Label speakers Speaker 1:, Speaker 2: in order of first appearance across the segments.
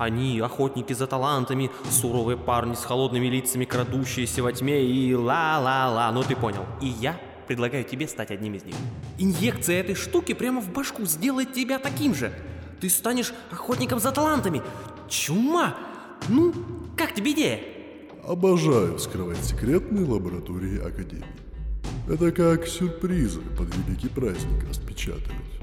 Speaker 1: Они охотники за талантами, суровые парни с холодными лицами, крадущиеся во тьме и ла-ла-ла, ну ты понял. И я предлагаю тебе стать одним из них. Инъекция этой штуки прямо в башку сделает тебя таким же. Ты станешь охотником за талантами. Чума! Ну, как тебе идея?
Speaker 2: Обожаю вскрывать секретные лаборатории Академии. Это как сюрпризы под великий праздник распечатывать.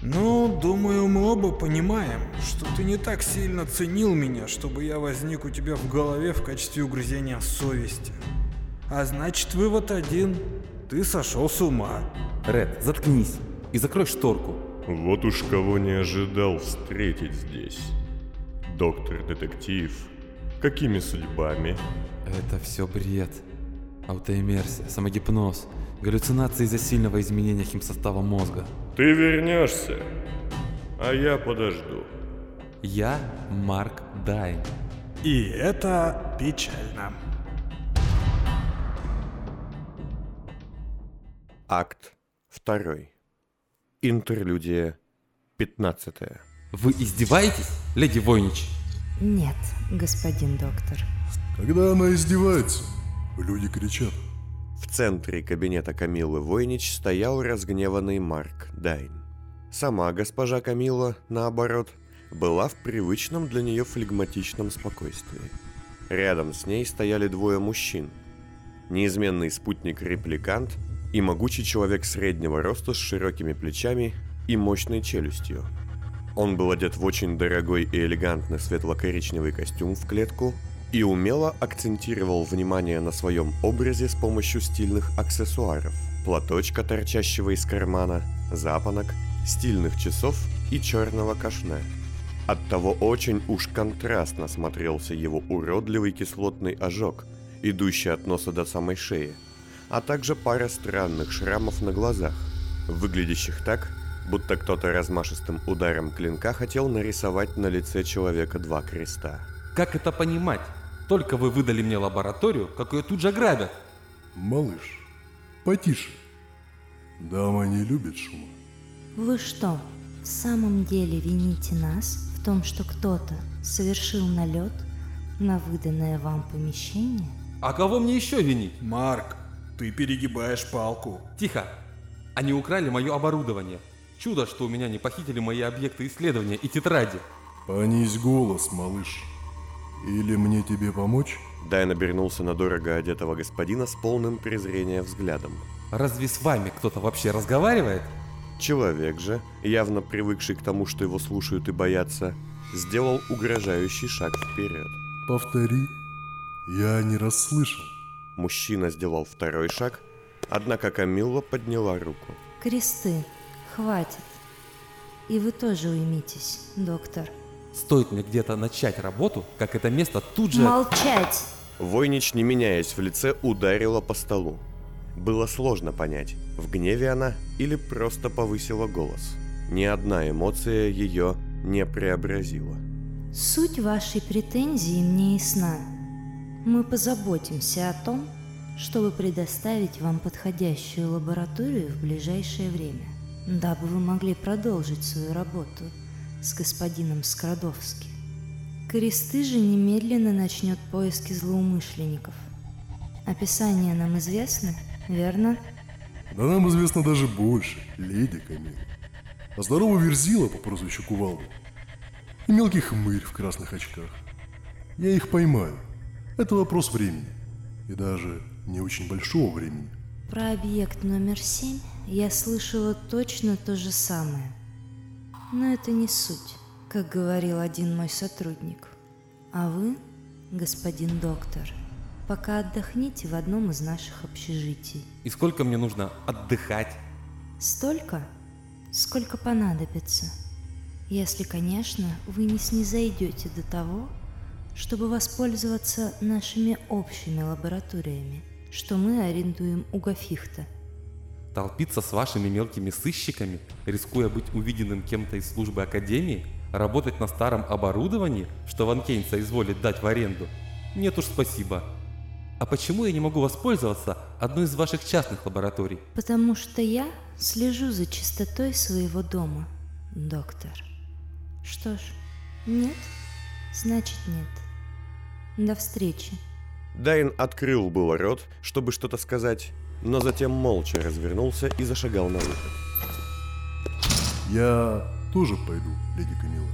Speaker 3: Ну, думаю, мы оба понимаем, что ты не так сильно ценил меня, чтобы я возник у тебя в голове в качестве угрызения совести. А значит, вывод один. Ты сошел с ума.
Speaker 4: Ред, заткнись и закрой шторку.
Speaker 5: Вот уж кого не ожидал встретить здесь. Доктор-детектив. Какими судьбами?
Speaker 4: Это все бред. Аутоиммерсия, самогипноз, галлюцинации из-за сильного изменения химсостава мозга.
Speaker 5: Ты вернешься, а я подожду.
Speaker 4: Я Марк Дайн.
Speaker 3: И это печально.
Speaker 6: Акт 2. Интерлюдия 15.
Speaker 4: Вы издеваетесь, леди Войнич?
Speaker 7: Нет, господин доктор.
Speaker 2: Когда она издевается, люди кричат.
Speaker 6: В центре кабинета Камилы Войнич стоял разгневанный Марк Дайн. Сама госпожа Камила, наоборот, была в привычном для нее флегматичном спокойствии. Рядом с ней стояли двое мужчин. Неизменный спутник-репликант и могучий человек среднего роста с широкими плечами и мощной челюстью. Он был одет в очень дорогой и элегантный светло-коричневый костюм в клетку и умело акцентировал внимание на своем образе с помощью стильных аксессуаров, платочка, торчащего из кармана, запонок, стильных часов и черного кашне. Оттого очень уж контрастно смотрелся его уродливый кислотный ожог, идущий от носа до самой шеи, а также пара странных шрамов на глазах, выглядящих так, будто кто-то размашистым ударом клинка хотел нарисовать на лице человека два креста.
Speaker 4: Как это понимать? Только вы выдали мне лабораторию, как ее тут же грабят.
Speaker 2: Малыш, потише. Дама не любит шума.
Speaker 7: Вы что, в самом деле вините нас в том, что кто-то совершил налет на выданное вам помещение?
Speaker 4: А кого мне еще винить?
Speaker 3: Марк, ты перегибаешь палку.
Speaker 4: Тихо. Они украли мое оборудование. Чудо, что у меня не похитили мои объекты исследования и тетради.
Speaker 2: Понизь голос, малыш. Или мне тебе помочь?
Speaker 6: Дайн обернулся на дорого одетого господина с полным презрения взглядом.
Speaker 4: Разве с вами кто-то вообще разговаривает?
Speaker 6: Человек же, явно привыкший к тому, что его слушают и боятся, сделал угрожающий шаг вперед.
Speaker 2: Повтори. Я не расслышал.
Speaker 6: Мужчина сделал второй шаг, однако Камилла подняла руку.
Speaker 7: Кресты, хватит. И вы тоже уймитесь, доктор.
Speaker 4: Стоит мне где-то начать работу, как это место тут же...
Speaker 7: Молчать!
Speaker 6: Войнич, не меняясь в лице, ударила по столу. Было сложно понять, в гневе она или просто повысила голос. Ни одна эмоция ее не преобразила.
Speaker 7: Суть вашей претензии мне ясна. Мы позаботимся о том, чтобы предоставить вам подходящую лабораторию в ближайшее время, дабы вы могли продолжить свою работу с господином Скрадовски. Кресты же немедленно начнет поиски злоумышленников. Описание нам известно, верно?
Speaker 2: Да нам известно даже больше, леди Камила. А здоровый Верзила по прозвищу Кувалда и мелкий хмырь в красных очках. Я их поймаю. Это вопрос времени. И даже не очень большого времени.
Speaker 7: Про объект номер семь я слышала точно то же самое. Но это не суть, как говорил один мой сотрудник. А вы, господин доктор, пока отдохните в одном из наших общежитий.
Speaker 4: И сколько мне нужно отдыхать?
Speaker 7: Столько, сколько понадобится. Если, конечно, вы не снизойдете до того, чтобы воспользоваться нашими общими лабораториями, что мы арендуем у Гафихта.
Speaker 4: Толпиться с вашими мелкими сыщиками, рискуя быть увиденным кем-то из службы Академии, работать на старом оборудовании, что Ван Кейн соизволит дать в аренду? Нет уж спасибо. А почему я не могу воспользоваться одной из ваших частных лабораторий?
Speaker 7: Потому что я слежу за чистотой своего дома, доктор. Что ж, нет? Значит, нет. До встречи.
Speaker 6: Дайн открыл было рот, чтобы что-то сказать, но затем молча развернулся и зашагал на выход.
Speaker 2: Я тоже пойду, леди Камила,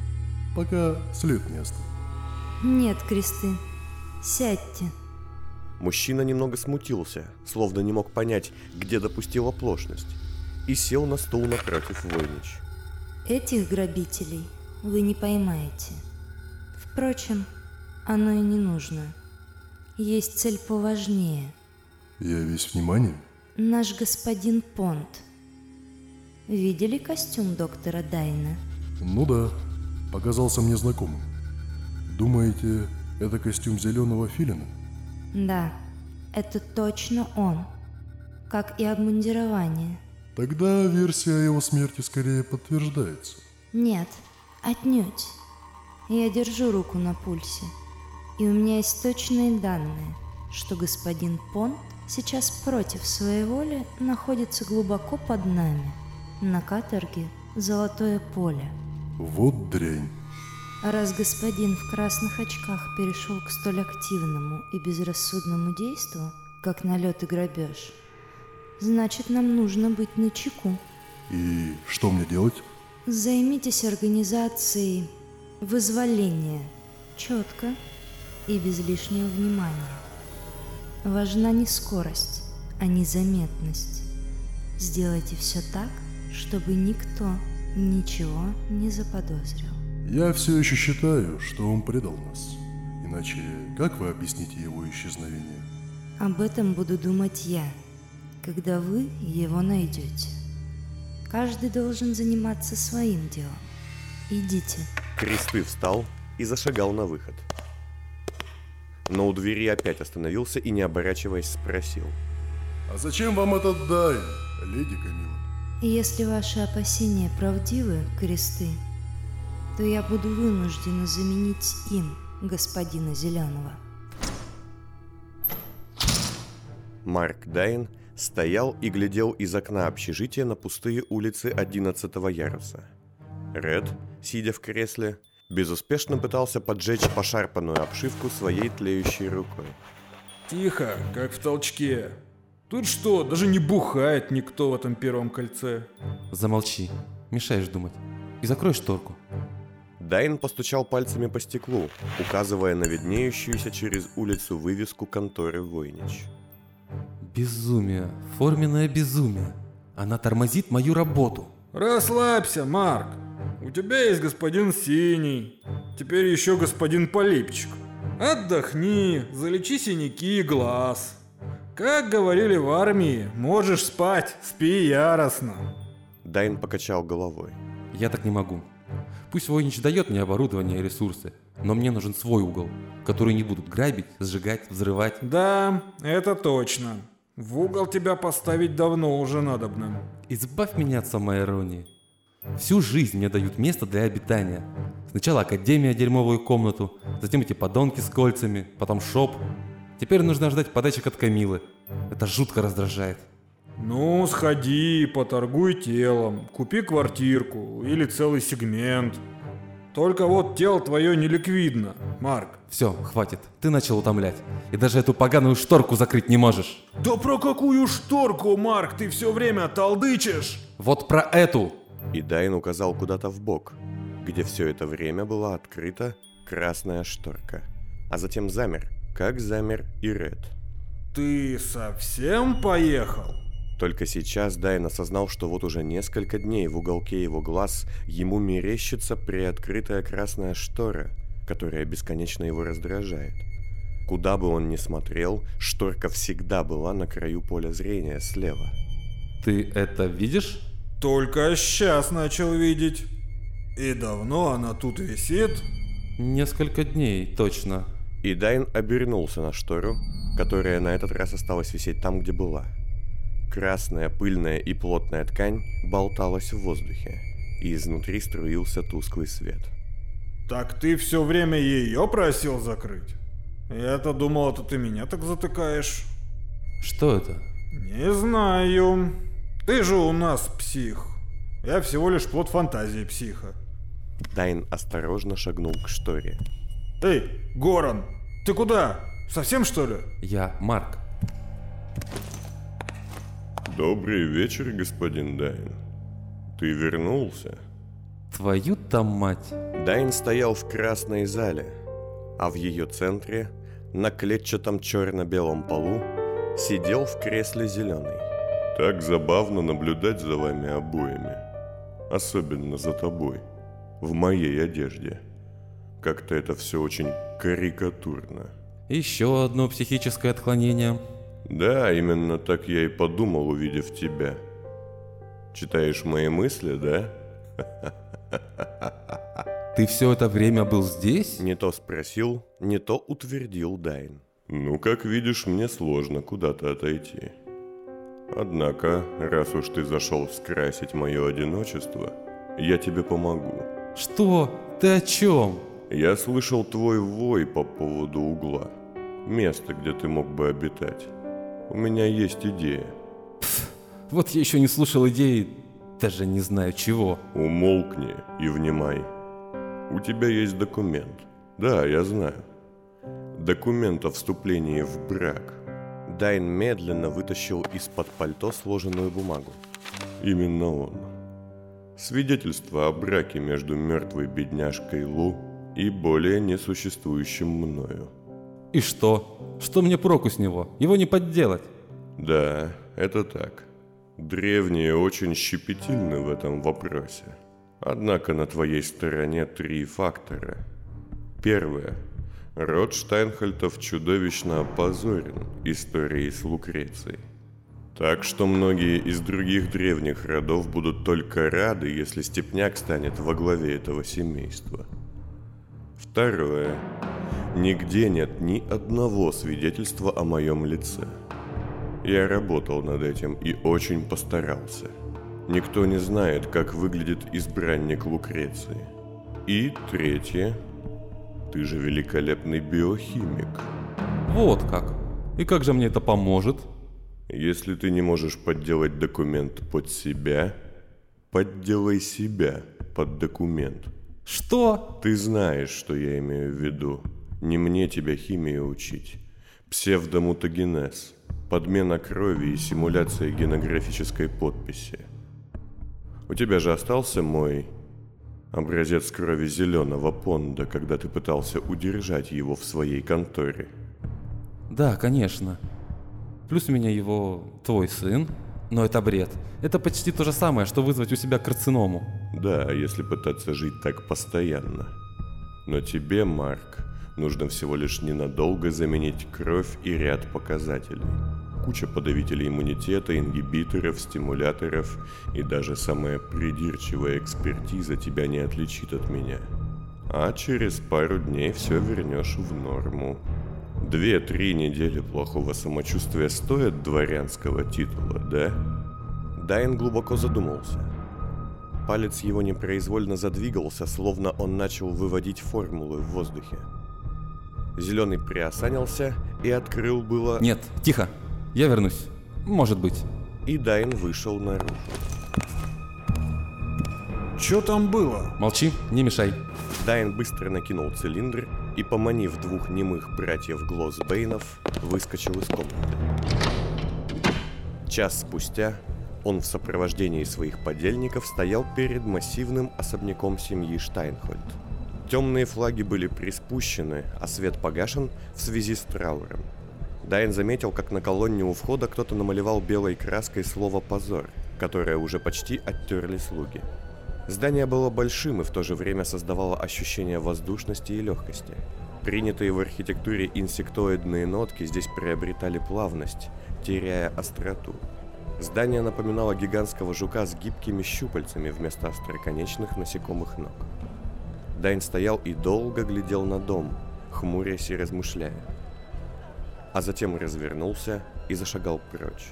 Speaker 2: пока след не остыл.
Speaker 7: Нет, Кресты, сядьте.
Speaker 6: Мужчина немного смутился, словно не мог понять, где допустил оплошность, и сел на стул напротив Войнич.
Speaker 7: Этих грабителей вы не поймаете. Впрочем, оно и не нужно. Есть цель поважнее.
Speaker 2: Я весь внимание.
Speaker 7: Наш господин Понт. Видели костюм доктора Дайна?
Speaker 2: Ну да, показался мне знакомым. Думаете, это костюм зеленого филина?
Speaker 7: Да, это точно он. Как и обмундирование.
Speaker 2: Тогда версия о его смерти скорее подтверждается.
Speaker 7: Нет, отнюдь. Я держу руку на пульсе. И у меня есть точные данные, что господин Понт сейчас против своей воли находится глубоко под нами, на каторге «Золотое поле».
Speaker 2: Вот дрянь.
Speaker 7: А раз господин в красных очках перешел к столь активному и безрассудному действу, как налет и грабеж, значит, нам нужно быть на чеку.
Speaker 2: И что мне делать?
Speaker 7: Займитесь организацией вызволения четко и без лишнего внимания. Важна не скорость, а незаметность. Сделайте все так, чтобы никто ничего не заподозрил.
Speaker 2: Я все еще считаю, что он предал нас. Иначе как вы объясните его исчезновение?
Speaker 7: Об этом буду думать я, когда вы его найдете. Каждый должен заниматься своим делом. Идите.
Speaker 6: Кресты встал и зашагал на выход. Но у двери опять остановился и, не оборачиваясь, спросил.
Speaker 2: А зачем вам этот Дайн, леди Камила?
Speaker 7: Если ваши опасения правдивы, кресты, то я буду вынуждена заменить им господина Зеленого.
Speaker 6: Марк Дайн стоял и глядел из окна общежития на пустые улицы 11 яруса. Ред, сидя в кресле, безуспешно пытался поджечь пошарпанную обшивку своей тлеющей рукой.
Speaker 3: Тихо, как в толчке. Тут что, даже не бухает никто в этом первом кольце.
Speaker 4: Замолчи, мешаешь думать. И закрой шторку.
Speaker 6: Дайн постучал пальцами по стеклу, указывая на виднеющуюся через улицу вывеску конторы Войнич.
Speaker 4: Безумие, форменное безумие. Она тормозит мою работу.
Speaker 3: Расслабься, Марк. У тебя есть господин Синий. Теперь еще господин Полипчик. Отдохни, залечи синяки и глаз. Как говорили в армии, можешь спать, спи яростно.
Speaker 6: Дайн покачал головой.
Speaker 4: Я так не могу. Пусть Войнич дает мне оборудование и ресурсы, но мне нужен свой угол, который не будут грабить, сжигать, взрывать.
Speaker 3: Да, это точно. В угол тебя поставить давно уже надобно.
Speaker 4: Избавь меня от самоиронии. Всю жизнь мне дают место для обитания. Сначала академия дерьмовую комнату, затем эти подонки с кольцами, потом шоп. Теперь нужно ждать подачек от Камилы. Это жутко раздражает.
Speaker 3: Ну, сходи, поторгуй телом, купи квартирку или целый сегмент. Только вот тело твое не ликвидно, Марк.
Speaker 4: Все, хватит. Ты начал утомлять. И даже эту поганую шторку закрыть не можешь.
Speaker 3: Да про какую шторку, Марк, ты все время толдычишь?
Speaker 4: Вот про эту.
Speaker 6: И Дайн указал куда-то в бок, где все это время была открыта красная шторка. А затем замер, как замер и Ред.
Speaker 3: Ты совсем поехал?
Speaker 6: Только сейчас Дайн осознал, что вот уже несколько дней в уголке его глаз ему мерещится приоткрытая красная штора, которая бесконечно его раздражает. Куда бы он ни смотрел, шторка всегда была на краю поля зрения слева.
Speaker 4: Ты это видишь?
Speaker 3: Только сейчас начал видеть. И давно она тут висит?
Speaker 4: Несколько дней, точно.
Speaker 6: И Дайн обернулся на штору, которая на этот раз осталась висеть там, где была. Красная, пыльная и плотная ткань болталась в воздухе, и изнутри струился тусклый свет.
Speaker 3: Так ты все время ее просил закрыть? Я-то думал, это ты меня так затыкаешь.
Speaker 4: Что это?
Speaker 3: Не знаю. Ты же у нас псих. Я всего лишь плод фантазии психа.
Speaker 6: Дайн осторожно шагнул к шторе.
Speaker 3: Эй, Горан, ты куда? Совсем что ли?
Speaker 4: Я Марк.
Speaker 6: Добрый вечер, господин Дайн. Ты вернулся?
Speaker 4: Твою там мать.
Speaker 8: Дайн стоял в красной зале, а в ее центре, на клетчатом черно-белом полу, сидел в кресле зеленый.
Speaker 6: Так забавно наблюдать за вами обоими. Особенно за тобой. В моей одежде. Как-то это все очень карикатурно.
Speaker 4: Еще одно психическое отклонение.
Speaker 6: Да, именно так я и подумал, увидев тебя. Читаешь мои мысли, да?
Speaker 4: Ты все это время был здесь?
Speaker 8: Не то спросил, не то утвердил Дайн.
Speaker 6: Ну, как видишь, мне сложно куда-то отойти. Однако, раз уж ты зашел скрасить мое одиночество, я тебе помогу.
Speaker 4: Что? Ты о чем?
Speaker 6: Я слышал твой вой по поводу угла. Место, где ты мог бы обитать. У меня есть идея.
Speaker 4: Вот я еще не слушал идеи, даже не знаю чего.
Speaker 6: Умолкни и внимай. У тебя есть документ. Да, я знаю. Документ о вступлении в брак.
Speaker 8: Дайн медленно вытащил из-под пальто сложенную бумагу.
Speaker 6: Именно он. Свидетельство о браке между мертвой бедняжкой Лу и более несуществующим мною.
Speaker 4: И что? Что мне проку с него? Его не подделать.
Speaker 6: Да, это так. Древние очень щепетильны в этом вопросе. Однако на твоей стороне три фактора. Первое. Род Штайнхальтов чудовищно опозорен историей с Лукрецией. Так что многие из других древних родов будут только рады, если Степняк станет во главе этого семейства. Второе. Нигде нет ни одного свидетельства о моем лице. Я работал над этим и очень постарался. Никто не знает, как выглядит избранник Лукреции. И третье. Ты же великолепный биохимик.
Speaker 4: Вот как. И как же мне это поможет?
Speaker 6: Если ты не можешь подделать документ под себя, подделай себя под документ.
Speaker 4: Что?
Speaker 6: Ты знаешь, что я имею в виду. Не мне тебя химии учить. Псевдомутагенез. Подмена крови и симуляция генографической подписи. У тебя же остался мой образец крови зеленого понда, когда ты пытался удержать его в своей конторе.
Speaker 4: Да, конечно. Плюс у меня его твой сын. Но это бред. Это почти то же самое, что вызвать у себя карциному.
Speaker 6: Да, если пытаться жить так постоянно. Но тебе, Марк, нужно всего лишь ненадолго заменить кровь и ряд показателей. Куча подавителей иммунитета, ингибиторов, стимуляторов и даже самая придирчивая экспертиза тебя не отличит от меня. А через пару дней все вернешь в норму. Две-три недели плохого самочувствия стоят дворянского титула, да?
Speaker 8: Дайн глубоко задумался. Палец его непроизвольно задвигался, словно он начал выводить формулы в воздухе. Зеленый приосанился и открыл было...
Speaker 4: Нет, тихо. Я вернусь. Может быть.
Speaker 8: И Дайн вышел наружу.
Speaker 3: Чё там было?
Speaker 4: Молчи, не мешай.
Speaker 8: Дайн быстро накинул цилиндр и, поманив двух немых братьев Глоз Бэйнов, выскочил из комнаты. Час спустя он в сопровождении своих подельников стоял перед массивным особняком семьи Штайнхольд. Темные флаги были приспущены, а свет погашен в связи с трауром. Дайн заметил, как на колонне у входа кто-то намалевал белой краской слово «позор», которое уже почти оттерли слуги. Здание было большим и в то же время создавало ощущение воздушности и легкости. Принятые в архитектуре инсектоидные нотки здесь приобретали плавность, теряя остроту. Здание напоминало гигантского жука с гибкими щупальцами вместо остроконечных насекомых ног. Дайн стоял и долго глядел на дом, хмурясь и размышляя. А затем развернулся и зашагал прочь.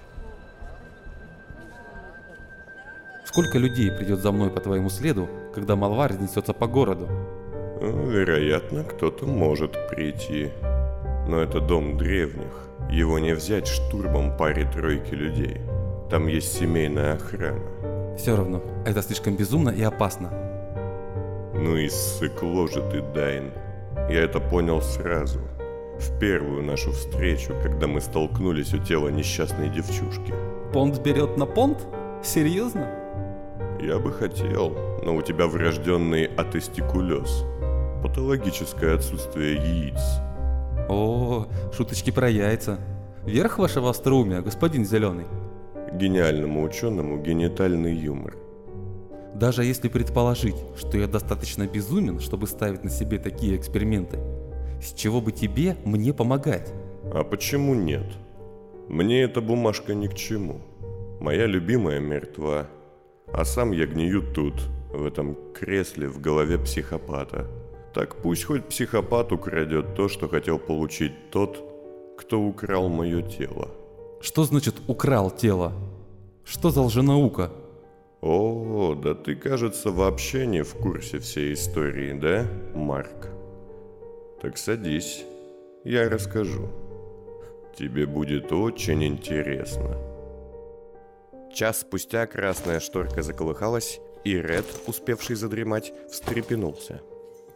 Speaker 4: Сколько людей придет за мной по твоему следу, когда молва разнесется по городу?
Speaker 6: Вероятно, кто-то может прийти. Но это дом древних. Его не взять штурмом паре-тройки людей. Там есть семейная охрана.
Speaker 4: Все равно, это слишком безумно и опасно.
Speaker 6: Ну и ссыкло же ты, Дайн.
Speaker 5: Я это понял сразу. В первую нашу встречу, когда мы столкнулись у тела несчастной девчушки.
Speaker 4: Понт берет на понт? Серьезно?
Speaker 5: Я бы хотел, но у тебя врожденный атестикулез. Патологическое отсутствие яиц.
Speaker 4: О, шуточки про яйца. Верх вашего остроумия, господин Зеленый.
Speaker 5: Гениальному ученому генитальный юмор.
Speaker 4: Даже если предположить, что я достаточно безумен, чтобы ставить на себе такие эксперименты, с чего бы тебе мне помогать?
Speaker 5: А почему нет? Мне эта бумажка ни к чему. Моя любимая мертва, а сам я гнию тут, в этом кресле в голове психопата. Так пусть хоть психопат украдет то, что хотел получить тот, кто украл мое тело.
Speaker 4: Что значит украл тело? Что за лженаука?
Speaker 5: О, да ты, кажется, вообще не в курсе всей истории, да, Марк? Так садись, я расскажу. Тебе будет очень интересно.
Speaker 6: Час спустя красная шторка заколыхалась, и Ред, успевший задремать, встрепенулся.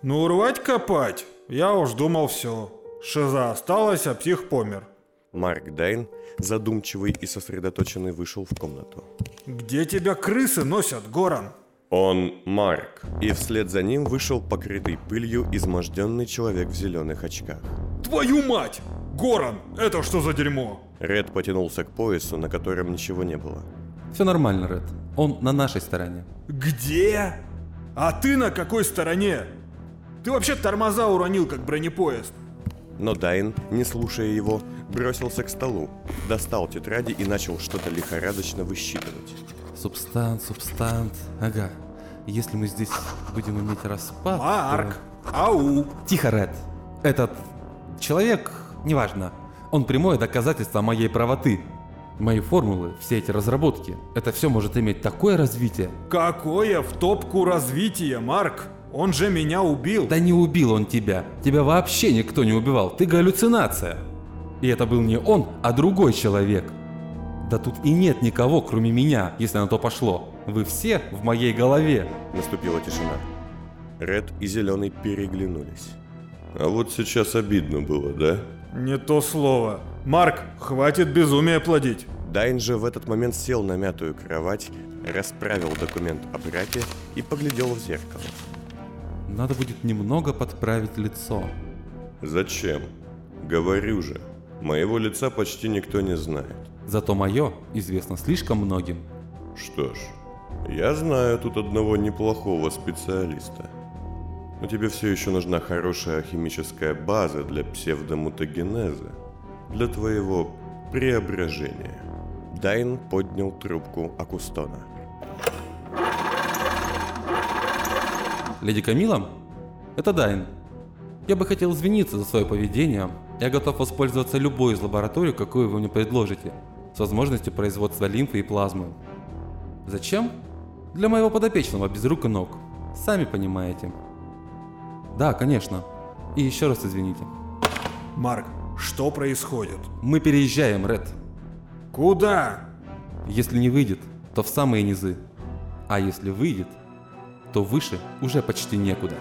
Speaker 3: Ну, урвать копать? Я уж думал все. Шиза осталась, а псих помер.
Speaker 6: Марк Дайн, задумчивый и сосредоточенный, вышел в комнату.
Speaker 3: Где тебя крысы носят, Горан?
Speaker 5: Он Марк.
Speaker 6: И вслед за ним вышел покрытый пылью изможденный человек в зеленых очках.
Speaker 3: Твою мать! Горан, это что за дерьмо?
Speaker 6: Ред потянулся к поясу, на котором ничего не было.
Speaker 4: Все нормально, Ред. Он на нашей стороне.
Speaker 3: Где? А ты на какой стороне? Ты вообще тормоза уронил, как бронепоезд.
Speaker 6: Но Дайн, не слушая его, бросился к столу, достал тетради и начал что-то лихорадочно высчитывать.
Speaker 4: Субстант, субстант. Ага. Если мы здесь будем иметь распад...
Speaker 3: Марк,
Speaker 4: то-
Speaker 3: ау.
Speaker 4: Тихо, Ред. Этот человек, неважно, он прямое доказательство моей правоты. Мои формулы, все эти разработки, это все может иметь такое развитие.
Speaker 3: Какое в топку развитие, Марк? Он же меня убил.
Speaker 4: Да не убил он тебя. Тебя вообще никто не убивал. Ты галлюцинация. И это был не он, а другой человек. Да тут и нет никого, кроме меня, если на то пошло. Вы все в моей голове.
Speaker 6: Наступила тишина. Ред и Зеленый переглянулись.
Speaker 5: А вот сейчас обидно было, да?
Speaker 3: Не то слово. Марк, хватит безумие плодить.
Speaker 6: Дайн же в этот момент сел на мятую кровать, расправил документ о браке и поглядел в зеркало.
Speaker 4: Надо будет немного подправить лицо.
Speaker 5: Зачем? Говорю же, моего лица почти никто не знает.
Speaker 4: Зато мое известно слишком многим.
Speaker 5: Что ж, я знаю тут одного неплохого специалиста. Но тебе все еще нужна хорошая химическая база для псевдомутагенеза, для твоего преображения.
Speaker 6: Дайн поднял трубку Акустона.
Speaker 4: Леди Камила? Это Дайн. Я бы хотел извиниться за свое поведение. Я готов воспользоваться любой из лабораторий, какую вы мне предложите, с возможностью производства лимфы и плазмы. Зачем? Для моего подопечного без рук и ног. Сами понимаете. Да, конечно. И еще раз извините.
Speaker 3: Марк, что происходит?
Speaker 4: Мы переезжаем, Ред.
Speaker 3: Куда?
Speaker 4: Если не выйдет, то в самые низы. А если выйдет, то выше уже почти некуда.